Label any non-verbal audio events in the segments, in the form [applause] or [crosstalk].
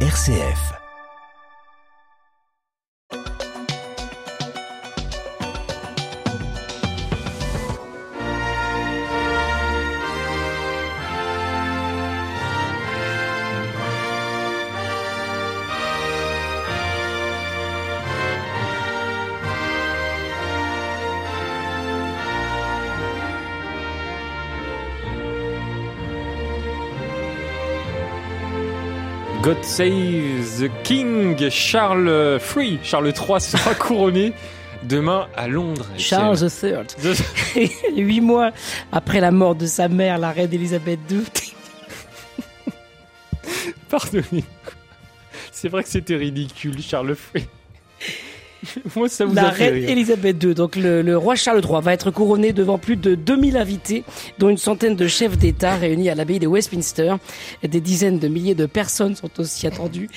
RCF. God Save the King, Charles III, Charles III sera [laughs] couronné demain à Londres. Charles III. [laughs] Huit mois après la mort de sa mère, la reine Elisabeth II. [laughs] Pardonnez. C'est vrai que c'était ridicule, Charles III. [laughs] Moi, ça vous la a fait reine rire. Elisabeth II, donc le, le roi Charles III, va être couronné devant plus de 2000 invités, dont une centaine de chefs d'État réunis à l'abbaye de Westminster. Des dizaines de milliers de personnes sont aussi attendues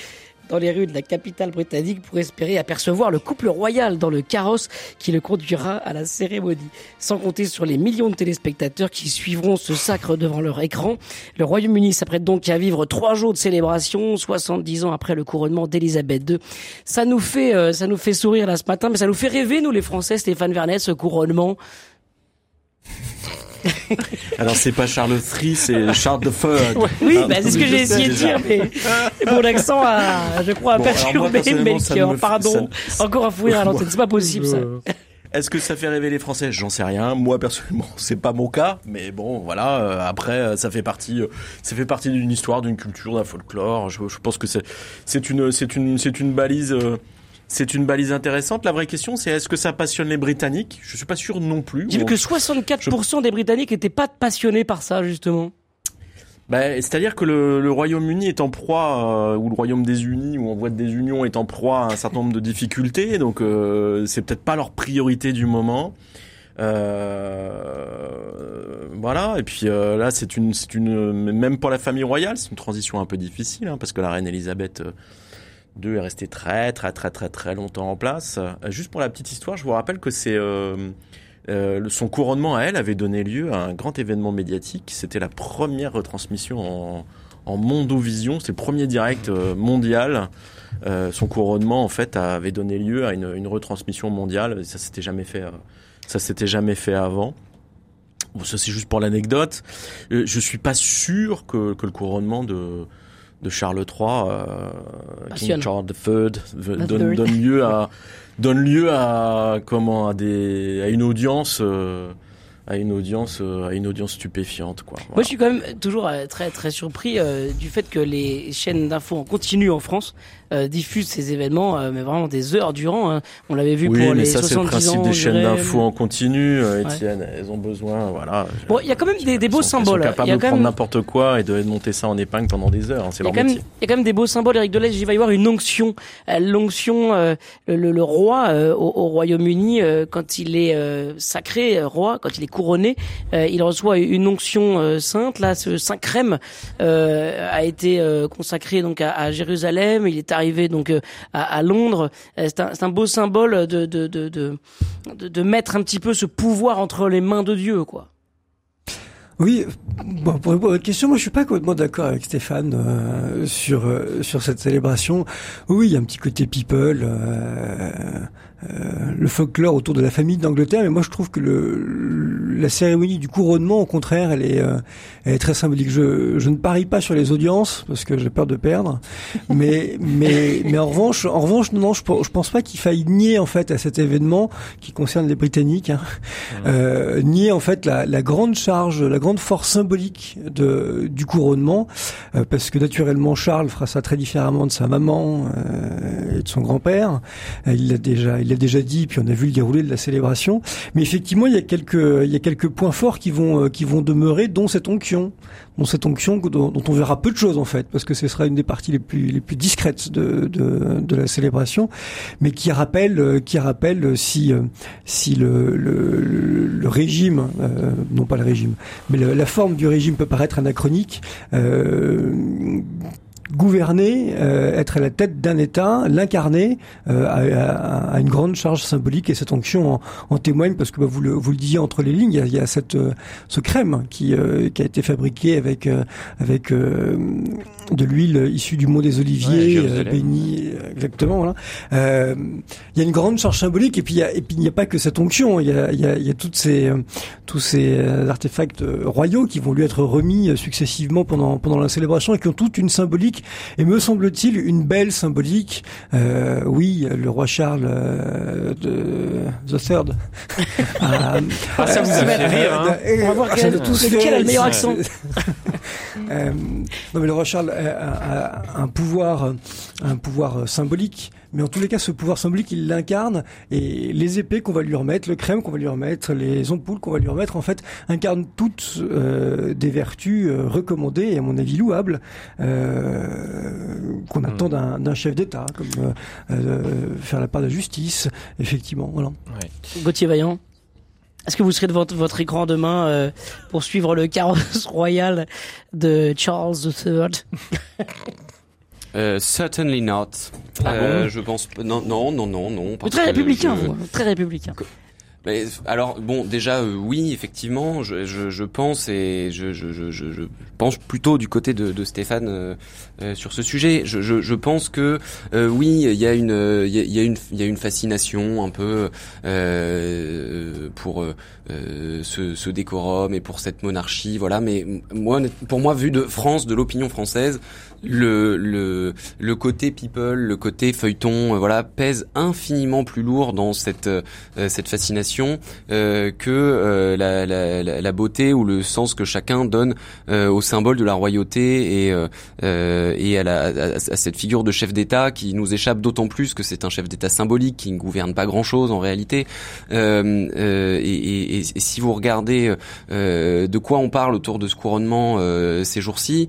dans les rues de la capitale britannique pour espérer apercevoir le couple royal dans le carrosse qui le conduira à la cérémonie. Sans compter sur les millions de téléspectateurs qui suivront ce sacre devant leur écran. Le Royaume-Uni s'apprête donc à vivre trois jours de célébration, 70 ans après le couronnement d'Elisabeth II. Ça nous fait, euh, ça nous fait sourire là ce matin, mais ça nous fait rêver, nous les Français, Stéphane Vernet, ce couronnement. [laughs] Alors c'est pas Charles III, c'est Charles de Feu. Oui, Ah, bah, c'est ce que j'ai essayé de dire, mais mon accent a, je crois, a Bon, perturbé Melchior. Pardon. ça- Encore un fou rire à l'antenne. C'est pas possible, ça. [laughs] Est-ce que ça fait rêver les Français? J'en sais rien. Moi personnellement, [laughs] c'est pas mon cas, mais bon, voilà. euh, après, euh, ça fait partie, euh, ça fait partie d'une histoire, d'une culture, d'un folklore. Je, je pense que c'est, c'est une, c'est une, c'est une balise. euh, c'est une balise intéressante. La vraie question, c'est est-ce que ça passionne les Britanniques? Je suis pas sûr non plus. J'ai vu que 64% des Britanniques étaient pas passionnés par ça, justement. Bah, c'est-à-dire que le, le Royaume-Uni est en proie, euh, ou le Royaume des Unis, ou en voie de désunion est en proie à un certain nombre de difficultés, donc euh, c'est peut-être pas leur priorité du moment. Euh, voilà, et puis euh, là, c'est une, c'est une, même pour la famille royale, c'est une transition un peu difficile, hein, parce que la reine Elisabeth euh, II est restée très, très, très, très, très longtemps en place. Euh, juste pour la petite histoire, je vous rappelle que c'est euh, euh, son couronnement à elle avait donné lieu à un grand événement médiatique. C'était la première retransmission en, en mondovision. C'est le premier direct mondial. Son couronnement, en fait, avait donné lieu à une, une retransmission mondiale. Ça s'était jamais fait. ça s'était jamais fait avant. Bon, ça c'est juste pour l'anecdote. Je suis pas sûr que, que le couronnement de de Charles III, euh. King Charles III, donne, donne lieu à donne lieu à comment à des à une audience euh, à une audience euh, à une audience stupéfiante quoi. Moi, Voilà. je suis quand même toujours euh, très très surpris euh, du fait que les chaînes d'infos en continu en France euh, diffusent ces événements, euh, mais vraiment des heures durant. hein. On l'avait vu oui, pour mais les ça c'est le 70 principe ans. des chaînes d'infos en continu, euh, Ouais. Étienne. Elles ont besoin, voilà. Bon, il y a quand même des, des beaux sont- symboles. sont Il capables y a de quand prendre même n'importe quoi et de monter ça en épingle pendant des heures. hein, c'est leur quand même, métier. il y a quand même des beaux symboles, Eric Delage. Il va y avoir une onction. Euh, L'onction, euh, le, le- le roi euh, au, au Royaume-Uni, euh, quand il est euh, sacré roi, quand il est couronné, euh, il reçoit une onction euh, sainte. Là, ce saint crème euh, a été euh, consacré donc à, à Jérusalem. Il est donc euh, à, Londres. Euh, C'est un, beau symbole de de, de, de, mettre un petit peu ce pouvoir entre les mains de Dieu, quoi. Oui, bon, pour répondre à votre question, moi je suis pas complètement d'accord avec Stéphane euh, sur sur cette célébration. Oui, il y a un petit côté people, euh, le folklore autour de la famille d'Angleterre, mais moi je trouve que le, la cérémonie du couronnement, au contraire, elle est, euh, elle est très symbolique. Je, je ne parie pas sur les audiences parce que j'ai peur de perdre, [laughs] mais mais mais en revanche, en revanche, non, je, je pense pas qu'il faille nier en fait à cet événement qui concerne les Britanniques, hein, euh, nier en fait la, la grande charge, la grande force symbolique de, du couronnement, euh, parce que naturellement Charles fera ça très différemment de sa maman euh, et de son grand-père. Il l'a déjà, il l'a déjà dit, puis on a vu le déroulé de la célébration. Mais effectivement, il y a quelques, points forts qui vont, euh, qui vont demeurer, dont cette onction, dont cette onction dont, on verra peu de choses en fait, parce que ce sera une des parties les plus, les plus discrètes de, la célébration, mais qui rappelle, euh, qui rappelle euh, si, le, régime, non pas le régime, mais la forme du régime peut paraître anachronique. Gouverner, être à la tête d'un État, l'incarner, a, une grande charge symbolique et cette onction en, témoigne parce que bah, vous, le, vous le disiez entre les lignes, il y a, il y a cette, ce crème qui, qui a été fabriqué avec, avec de l'huile issue du mont des Oliviers, béni, exactement. Voilà. il y a une grande charge symbolique et puis il y a, et puis il n'y a pas que cette onction, il y a, il y a, il y a toutes ces, tous ces artefacts royaux qui vont lui être remis successivement pendant pendant la célébration et qui ont toute une symbolique et me semble-t-il une belle symbolique. Euh, oui, le roi Charles euh, de the Third. [laughs] ah, ça vous a fait rire. Hein. On va voir quel, lequel a le meilleur accent. Euh, non mais le roi Charles a, a un pouvoir un pouvoir symbolique mais en tous les cas, ce pouvoir symbolique, il l'incarne, et les épées qu'on va lui remettre, le crème qu'on va lui remettre, les ampoules qu'on va lui remettre, en fait, incarnent toutes euh, des vertus euh, recommandées et à mon avis louables euh, qu'on attend hmm. d'un chef d'État, comme faire la part de la justice, effectivement. Voilà. Ouais. Gauthier Vaillant. Est-ce que vous serez devant votre écran demain pour suivre le carrosse [laughs] royal de Charles III [laughs] Uh, certainly not. Ah euh, je pense non non non non non. Très républicain, vous, très républicain. Alors bon, déjà euh, oui, effectivement, je, je, je, pense et je, je, pense plutôt du côté de, de Stéphane euh, euh sur ce sujet. Je, pense que euh, oui, il y a une il y a, une il y a une fascination un peu pour ce, ce décorum et pour cette monarchie, voilà. Mais moi, pour moi, vu de France, de l'opinion française, le, le le côté people, le côté feuilleton, voilà, pèse infiniment plus lourd dans cette cette fascination euh, que euh, la, la, la, beauté ou le sens que chacun donne euh, au symbole de la royauté et, et à, la, à, cette figure de chef d'État qui nous échappe d'autant plus que c'est un chef d'État symbolique qui ne gouverne pas grand-chose en réalité. Et, et, et, si vous regardez de quoi on parle autour de ce couronnement ces jours-ci,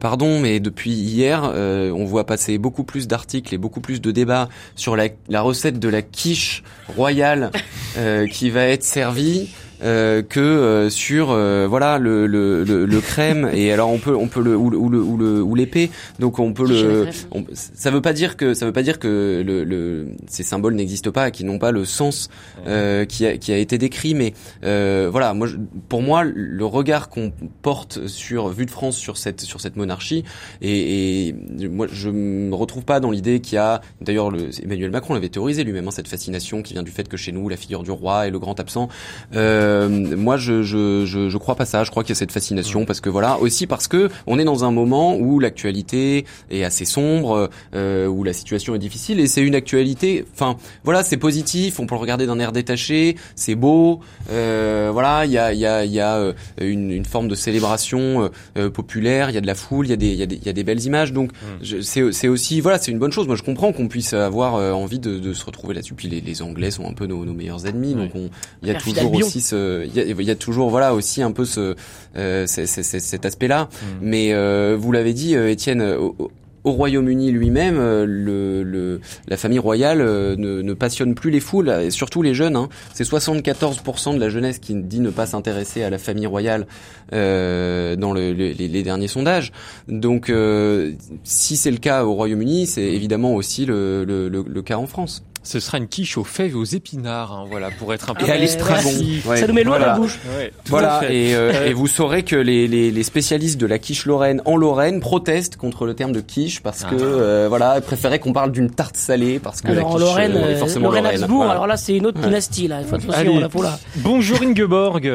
pardon, mais depuis hier, on voit passer beaucoup plus d'articles et beaucoup plus de débats sur la, recette de la quiche royale euh, qui va être servi euh, que euh, sur euh, voilà le, le, le, le, crème. Et alors on peut on peut le ou, ou le ou le ou l'épée. Donc on peut le ça veut pas dire que ça veut pas dire que le, le ces symboles n'existent pas et qui n'ont pas le sens euh, qui a qui a été décrit. Mais voilà moi pour moi le regard qu'on porte sur vue de France sur cette sur cette monarchie et, et moi je me retrouve pas dans l'idée qu'il y a d'ailleurs Emmanuel Macron l'avait théorisé lui-même hein, cette fascination qui vient du fait que chez nous la figure du roi est le grand absent. Euh, euh, moi, je, je, je, je, crois pas ça. Je crois qu'il y a cette fascination parce que voilà, aussi parce que on est dans un moment où l'actualité est assez sombre, euh, où la situation est difficile et c'est une actualité. Enfin, voilà, c'est positif. On peut le regarder d'un air détaché. C'est beau. Euh, voilà, il y a, il y a, il y a euh, une, une, forme de célébration euh, populaire. Il y a de la foule. Il y a des, il y a des, il y a des belles images. Donc, mmh. c'est, c'est aussi, voilà, c'est une bonne chose. Moi, je comprends qu'on puisse avoir envie de, de, se retrouver là-dessus. Puis les, les Anglais sont un peu nos, nos meilleurs ennemis. Donc, on, il y a toujours aussi ce il y, a, toujours voilà aussi un peu ce euh, cet aspect-là. Mm. Mais euh, vous l'avez dit, euh, Étienne. Au, Royaume-Uni lui-même, le, le, la famille royale ne, ne, passionne plus les foules, et surtout les jeunes. Hein. C'est 74% de la jeunesse qui dit ne pas s'intéresser à la famille royale euh, dans le, les, les, derniers sondages. Donc, euh, si c'est le cas au Royaume-Uni, c'est évidemment aussi le, le, le cas en France ce sera une quiche aux fèves et aux épinards, hein, voilà, pour être un peu. Et à l'estragon. Ça nous met l'eau à la bouche. voilà. Et, euh, et, vous saurez que les, les, les, spécialistes de la quiche lorraine en Lorraine protestent contre le terme de quiche parce que ah. euh, voilà, ils préféraient qu'on parle d'une tarte salée parce que alors, la quiche en Lorraine, euh, forcément Lorraine, Habsbourg. Alors là, c'est une autre dynastie là. Il faut attention la là. Bonjour Ingeborg.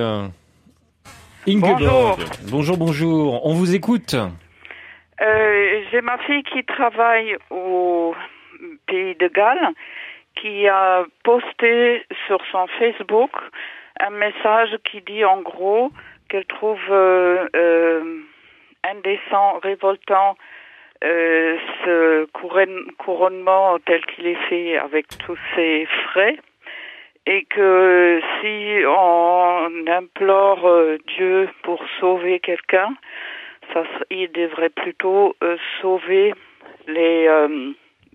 Ingeborg. Bonjour. Bonjour, bonjour. On vous écoute. J'ai ma fille qui travaille au pays de Galles qui a posté sur son Facebook un message qui dit en gros qu'elle trouve euh, euh, indécent, révoltant euh, ce couronnement tel qu'il est fait avec tous ces frais et que si on implore Dieu pour sauver quelqu'un, il devrait plutôt sauver les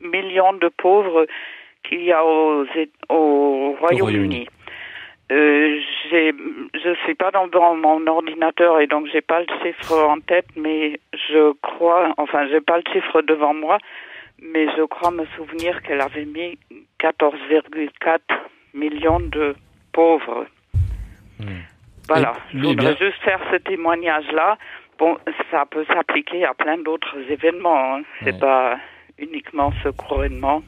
millions de pauvres qu'il y a au, Royaume-Uni. Euh, j'ai, je suis pas dans, dans mon ordinateur et donc j'ai pas le chiffre en tête, mais je crois, enfin j'ai pas le chiffre devant moi, mais je crois me souvenir qu'elle avait mis 14,4 millions de pauvres. Voilà, Et- je eh voudrais bien- juste faire ce témoignage-là. Bon, ça peut s'appliquer à plein d'autres événements. hein. C'est Ouais. pas uniquement ce couronnement.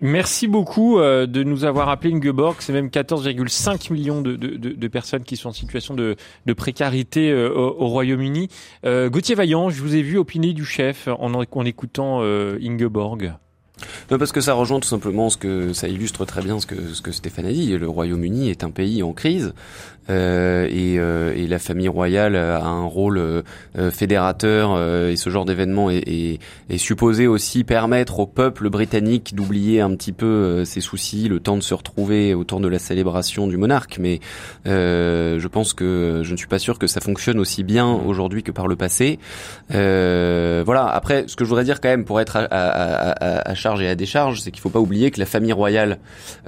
Merci beaucoup euh, de nous avoir appelé Ingeborg. C'est même 14,5 millions de, de, de, personnes qui sont en situation de, précarité euh, au, au Royaume-Uni. Euh, Gauthier Vaillant, je vous ai vu opiner du chef en, écoutant Ingeborg. Non, parce que ça rejoint tout simplement ce que ça illustre très bien ce que ce que Stéphane a dit. Le Royaume-Uni est un pays en crise euh, et, euh, et la famille royale a un rôle euh, fédérateur euh, et ce genre d'événement est, est, est supposé aussi permettre au peuple britannique d'oublier un petit peu euh, ses soucis, le temps de se retrouver autour de la célébration du monarque. Mais euh, je pense que je ne suis pas sûr que ça fonctionne aussi bien aujourd'hui que par le passé. Voilà. Après, ce que je voudrais dire quand même pour être à, à, à, à et à décharge, c'est qu'il faut pas oublier que la famille royale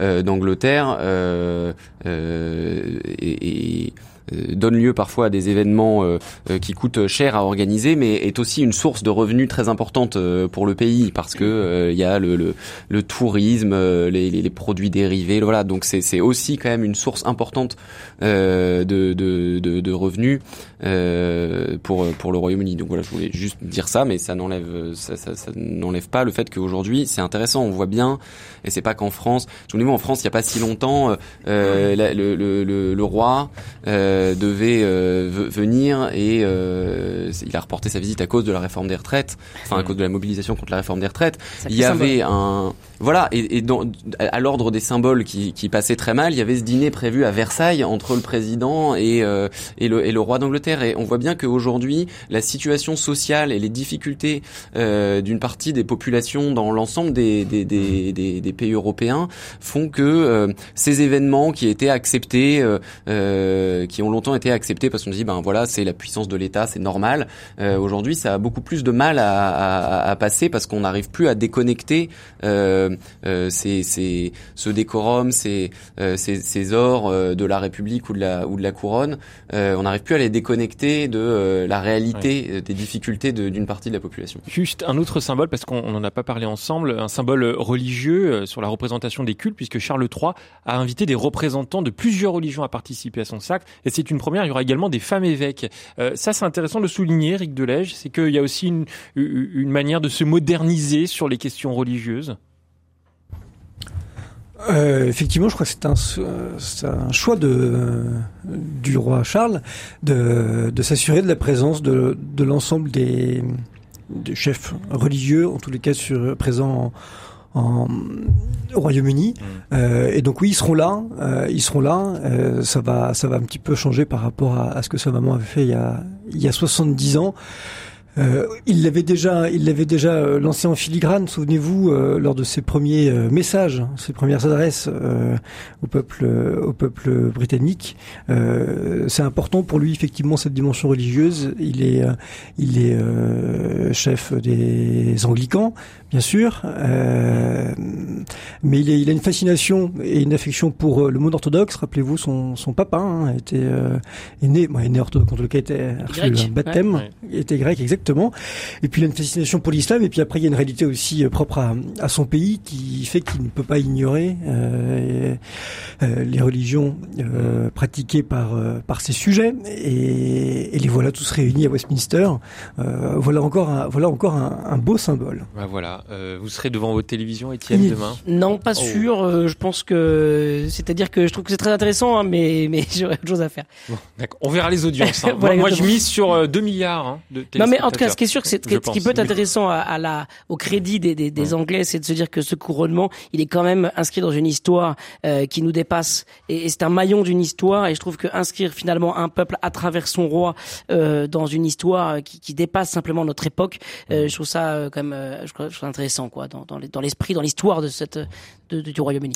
euh, d'Angleterre euh, euh, et, et, euh, donne lieu parfois à des événements euh, euh, qui coûtent cher à organiser, mais est aussi une source de revenus très importante euh, pour le pays parce que il y a le, le, le tourisme, les, les, produits dérivés, voilà. Donc c'est aussi quand même une source importante de, de, de, de revenus euh, pour pour le Royaume-Uni. Donc voilà, je voulais juste dire ça, mais ça n'enlève ça, ça, ça n'enlève pas le fait qu'aujourd'hui c'est intéressant. On voit bien, et c'est pas qu'en France. Souvenez-vous, en France, il y a pas si longtemps, euh, la- le, le, le, le roi euh, devait euh, ve- venir et euh, il a reporté sa visite à cause de la réforme des retraites, enfin à cause de la mobilisation contre la réforme des retraites. Il y symbole. avait un voilà et, et dans, à l'ordre des symboles qui, qui passaient très mal, il y avait ce dîner prévu à Versailles entre le président et euh, et le, et le roi d'Angleterre et on voit bien qu'aujourd'hui la situation sociale et les difficultés euh, d'une partie des populations dans l'ensemble des, pays européens font que euh, ces événements qui étaient acceptés, euh, qui ont longtemps été acceptés parce qu'on dit ben voilà c'est la puissance de l'État, c'est normal. Aujourd'hui ça a beaucoup plus de mal à, passer parce qu'on n'arrive plus à déconnecter ces, ce décorum, ces, ces, ces ors de la République ou de la, ou de la couronne. On n'arrive plus à les déconnecter de euh, la réalité euh, des difficultés de- d'une partie de la population. Juste un autre symbole, parce qu'on n'en a pas parlé ensemble, un symbole religieux euh, sur la représentation des cultes, puisque Charles III a invité des représentants de plusieurs religions à participer à son sacre. Et c'est une première, il y aura également des femmes évêques. Euh, ça, c'est intéressant de souligner, Eric Delège, c'est qu'il y a aussi une, une manière de se moderniser sur les questions religieuses. Euh, effectivement, je crois que c'est un, un choix de, du roi Charles de, de s'assurer de la présence de, de l'ensemble des, des chefs religieux, en tous les cas sur, présents en, en- au Royaume-Uni. Euh, et donc oui, ils seront là. euh, ils seront là. Euh, ça va, ça va un petit peu changer par rapport à, à ce que sa maman avait fait il y a, il y a 70 ans. Euh, il l'avait déjà, il l'avait déjà euh, lancé en filigrane. Souvenez-vous euh, lors de ses premiers euh, messages, ses premières adresses euh, au peuple, au peuple britannique. C'est important pour lui effectivement cette dimension religieuse. Il est, il est chef des Anglicans, bien sûr, euh, mais il, est- il a une fascination et une affection pour euh, le monde orthodoxe. Rappelez-vous, son, son papa hein, était euh, est né, bon, est né orthodoxe, en tout cas était reçu Grec, un baptême, ouais. était grec exactement. Et puis il a une fascination pour l'islam. Et puis après il y a une réalité aussi euh, propre à, à son pays qui fait qu'il ne peut pas ignorer euh, et, euh, les religions euh, pratiquées par euh, par ses sujets. Et, et les voilà tous réunis à Westminster. Euh, voilà encore un, voilà encore un, un beau symbole. Bah voilà, euh, vous serez devant votre télévision, Étienne, demain. Non, pas Oh. sûr. euh, je pense que, c'est-à-dire que je trouve que c'est très intéressant, hein, mais [laughs] mais j'aurais autre chose à faire. Bon, d'accord. On verra les audiences. hein. [laughs] Voilà, moi, moi, je mise sur euh, 2 milliards hein, de Non, mais en tout cas, ce qui est sûr, que c'est ce qui peut être intéressant à, à la, au crédit des, des, des Anglais, c'est de se dire que ce couronnement, il est quand même inscrit dans une histoire euh, qui nous dépasse, et, et c'est un maillon d'une histoire. Et je trouve que inscrire finalement un peuple à travers son roi euh, dans une histoire qui, qui dépasse simplement notre époque, euh, je trouve ça euh, quand même, euh, je trouve ça intéressant, quoi, dans, dans les- dans l'esprit, dans l'histoire de cette de- du Royaume-Uni.